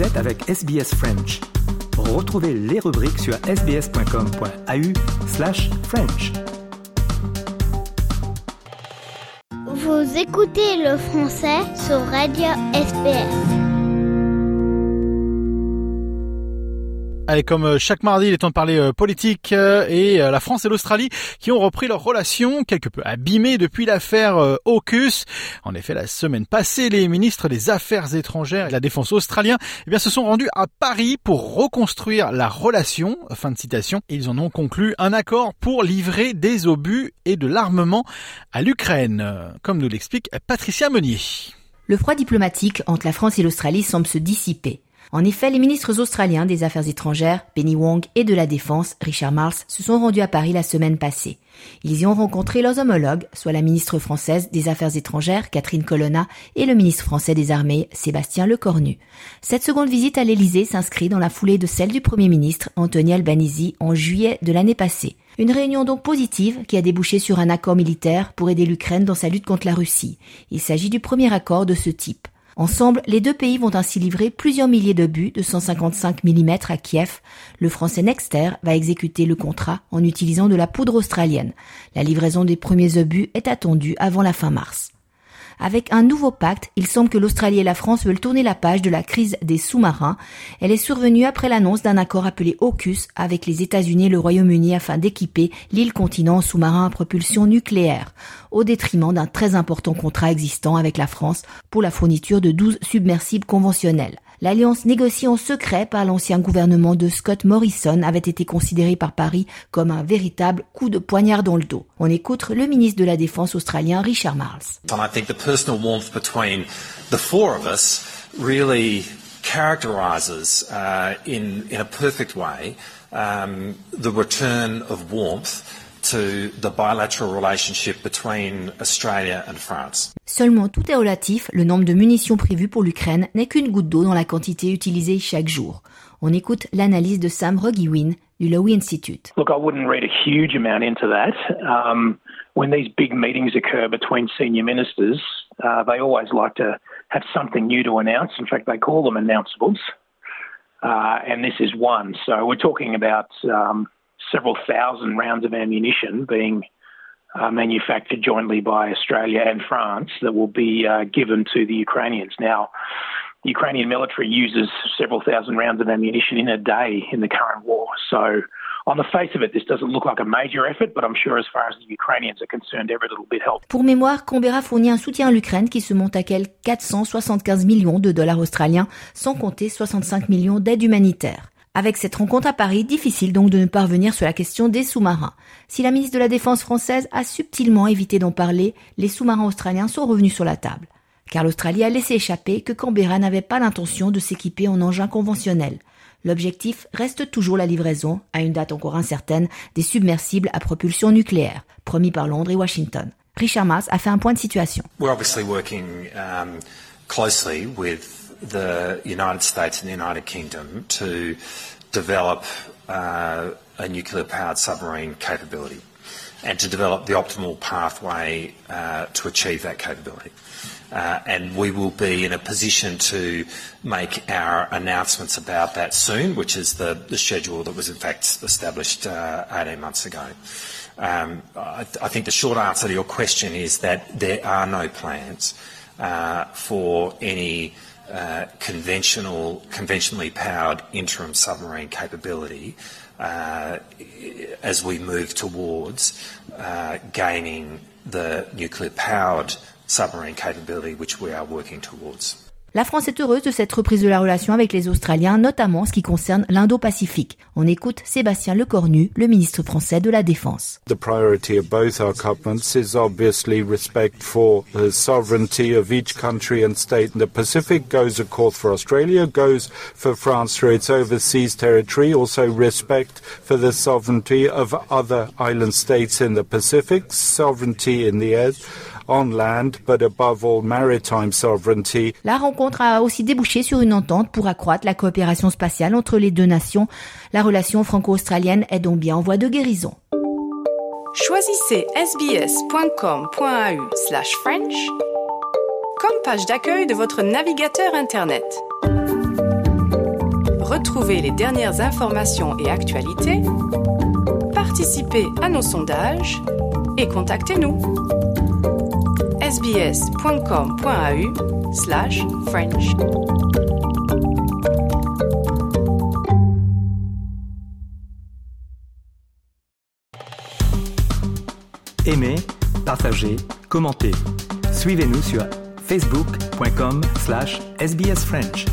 Vous êtes avec SBS French. Retrouvez les rubriques sur sbs.com.au slash French. Vous écoutez le français sur Radio SBS. Allez, comme euh, chaque mardi, il est temps de parler euh, politique euh, et la France et l'Australie qui ont repris leurs relations quelque peu abîmées depuis l'affaire AUKUS. En effet, la semaine passée, les ministres des Affaires étrangères et de la Défense australiens eh se sont rendus à Paris pour reconstruire la relation. Fin de citation. Ils en ont conclu un accord pour livrer des obus et de l'armement à l'Ukraine, comme nous l'explique Patricia Meunier. Le froid diplomatique entre la France et l'Australie semble se dissiper. En effet, les ministres australiens des Affaires étrangères, Penny Wong, et de la Défense, Richard Marles, se sont rendus à Paris la semaine passée. Ils y ont rencontré leurs homologues, soit la ministre française des Affaires étrangères, Catherine Colonna, et le ministre français des Armées, Sébastien Lecornu. Cette seconde visite à l'Élysée s'inscrit dans la foulée de celle du Premier ministre, Anthony Albanese, en juillet de l'année passée. Une réunion donc positive qui a débouché sur un accord militaire pour aider l'Ukraine dans sa lutte contre la Russie. Il s'agit du premier accord de ce type. Ensemble, les deux pays vont ainsi livrer plusieurs milliers de buts de 155 mm à Kiev. Le français Nexter va exécuter le contrat en utilisant de la poudre australienne. La livraison des premiers obus est attendue avant la fin mars. Avec un nouveau pacte, il semble que l'Australie et la France veulent tourner la page de la crise des sous-marins. Elle est survenue après l'annonce d'un accord appelé AUKUS avec les États-Unis et le Royaume-Uni afin d'équiper l'île continent en sous-marins à propulsion nucléaire, au détriment d'un très important contrat existant avec la France pour la fourniture de 12 submersibles conventionnels. L'alliance négociée en secret par l'ancien gouvernement de Scott Morrison avait été considérée par Paris comme un véritable coup de poignard dans le dos. On écoute le ministre de la Défense australien Richard Marles. And I think the personal warmth between the four of us really uh, in a perfect way um, the return of warmth to the bilateral relationship between Australia and France. Seulement, tout est relatif, le nombre de munitions prévues pour l'Ukraine n'est qu'une goutte d'eau dans la quantité utilisée chaque jour. On écoute l'analyse de Sam Rogiwin du Lowy Institute. Look, I wouldn't read a huge amount into that. Um, when these big meetings occur between senior ministers, uh, they always like to have something new to announce. In fact, they call them announceables. Uh, and this is one. So we're talking about um, several thousand rounds of ammunition being uh, manufactured jointly by Australia and France that will be uh, given to the Ukrainians. Now, the Ukrainian military uses several thousand rounds of ammunition in a day in the current war. So, on the face of it, this doesn't look like a major effort, but I'm sure as far as the Ukrainians are concerned, every little bit helps. Pour mémoire, Canberra fournit un soutien à l'Ukraine qui se monte à quelques 475 millions de dollars australiens, sans compter 65 millions d'aides humanitaires. Avec cette rencontre à Paris, difficile donc de ne pas revenir sur la question des sous-marins. Si la ministre de la Défense française a subtilement évité d'en parler, les sous-marins australiens sont revenus sur la table. Car l'Australie a laissé échapper que Canberra n'avait pas l'intention de s'équiper en engins conventionnels. L'objectif reste toujours la livraison, à une date encore incertaine, des submersibles à propulsion nucléaire, promis par Londres et Washington. Richard Mas a fait un point de situation. We're obviously working um, closely with the United States and the United Kingdom to develop uh, a nuclear powered submarine capability and to develop the optimal pathway uh, to achieve that capability. Uh, and we will be in a position to make our announcements about that soon, which is the, the schedule that was in fact established uh, 18 months ago. Um, I, I, think the short answer to your question is that there are no plans uh, for any uh, conventional, conventionally powered interim submarine capability uh, as we move towards uh, gaining the nuclear powered submarine capability which we are working towards. La France est heureuse de cette reprise de la relation avec les Australiens, notamment en ce qui concerne l'Indo-Pacifique. On écoute Sébastien Lecornu, le ministre français de la Défense. The priority of both our governments is obviously respect for the sovereignty of each country and state in the Pacific. Goes of course for Australia, goes for France for its overseas territory. Also respect for the sovereignty of other island states in the Pacific, sovereignty in the air on land, but above all maritime sovereignty. La rencontre a aussi débouché sur une entente pour accroître la coopération spatiale entre les deux nations. La relation franco-australienne est donc bien en voie de guérison. Choisissez sbs.com.au slash French comme page d'accueil de votre navigateur Internet. Retrouvez les dernières informations et actualités, participez à nos sondages et contactez-nous. sbs.com.au slash French. Aimez, partagez, commentez. Suivez-nous sur facebook.com slash sbsfrench.